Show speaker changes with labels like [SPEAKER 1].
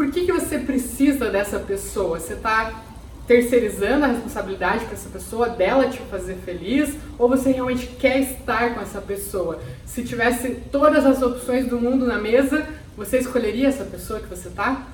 [SPEAKER 1] Por que, que você precisa dessa pessoa? Você está terceirizando a responsabilidade para essa pessoa, dela te fazer feliz, ou você realmente quer estar com essa pessoa? Se tivesse todas as opções do mundo na mesa, você escolheria essa pessoa que você tá?